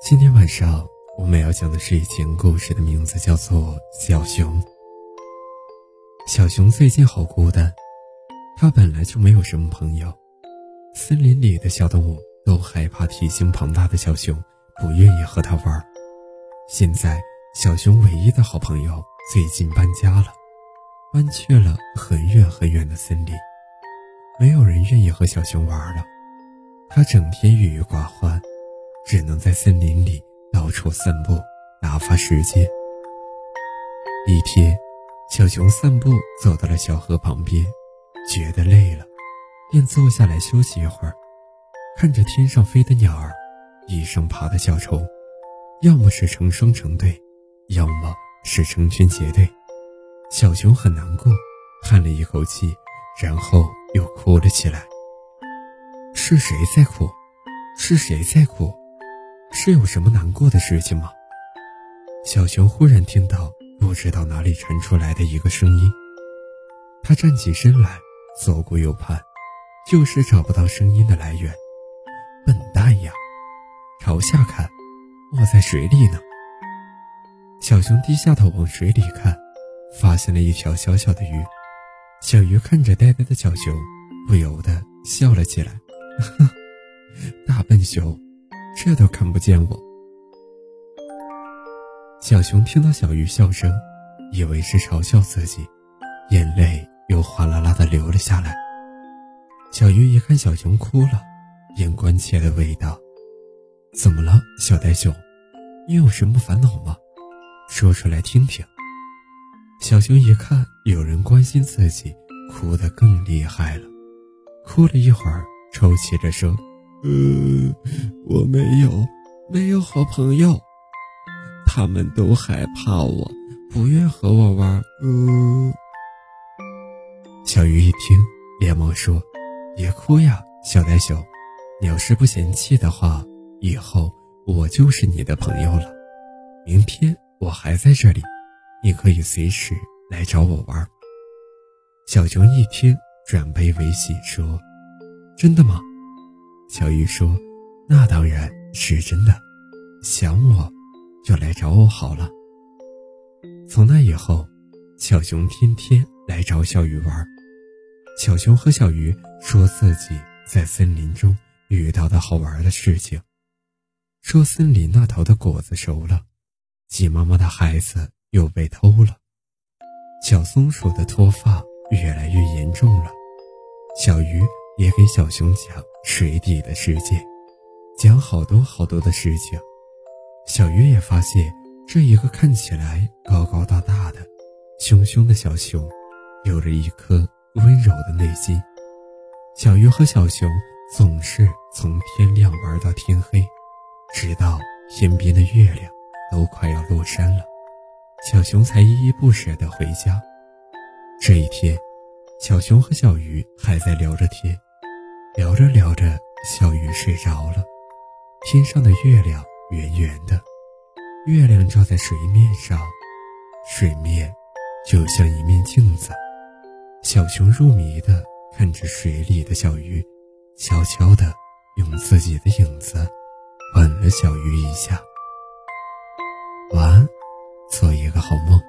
今天晚上我们要讲的睡前故事的名字叫做《小熊》。小熊最近好孤单，它本来就没有什么朋友，森林里的小动物都害怕体型庞大的小熊，不愿意和它玩。现在，小熊唯一的好朋友最近搬家了，搬去了很远很远的森林，没有人愿意和小熊玩了。它整天郁郁寡欢。只能在森林里到处散步，打发时间。一天，小熊散步走到了小河旁边，觉得累了，便坐下来休息一会儿。看着天上飞的鸟儿，一声爬的小虫，要么是成双成对，要么是成群结队。小熊很难过，叹了一口气，然后又哭了起来。是谁在哭？是谁在哭？是有什么难过的事情吗？小熊忽然听到不知道哪里传出来的一个声音，他站起身来，左顾右盼，就是找不到声音的来源。笨蛋呀！朝下看，我在水里呢。小熊低下头往水里看，发现了一条小小的鱼。小鱼看着呆呆的小熊，不由得笑了起来。大笨熊。这都看不见我。小熊听到小鱼笑声，以为是嘲笑自己，眼泪又哗啦啦的流了下来。小鱼一看小熊哭了，便关切的问道：“怎么了，小呆熊？你有什么烦恼吗？说出来听听。”小熊一看有人关心自己，哭得更厉害了，哭了一会儿，抽泣着说。呃，我没有，没有好朋友，他们都害怕我，不愿和我玩。嗯，小鱼一听，连忙说：“别哭呀，小奶熊，你要是不嫌弃的话，以后我就是你的朋友了。明天我还在这里，你可以随时来找我玩。”小熊一听，转悲为喜，说：“真的吗？”小鱼说：“那当然是真的，想我，就来找我好了。”从那以后，小熊天天来找小鱼玩。小熊和小鱼说自己在森林中遇到的好玩的事情，说森林那头的果子熟了，鸡妈妈的孩子又被偷了，小松鼠的脱发越来越严重了，小鱼。也给小熊讲水底的世界，讲好多好多的事情。小鱼也发现，这一个看起来高高大大的、凶凶的小熊，有着一颗温柔的内心。小鱼和小熊总是从天亮玩到天黑，直到天边的月亮都快要落山了，小熊才依依不舍地回家。这一天，小熊和小鱼还在聊着天。聊着聊着，小鱼睡着了。天上的月亮圆圆的，月亮照在水面上，水面就像一面镜子。小熊入迷的看着水里的小鱼，悄悄的用自己的影子吻了小鱼一下。晚安，做一个好梦。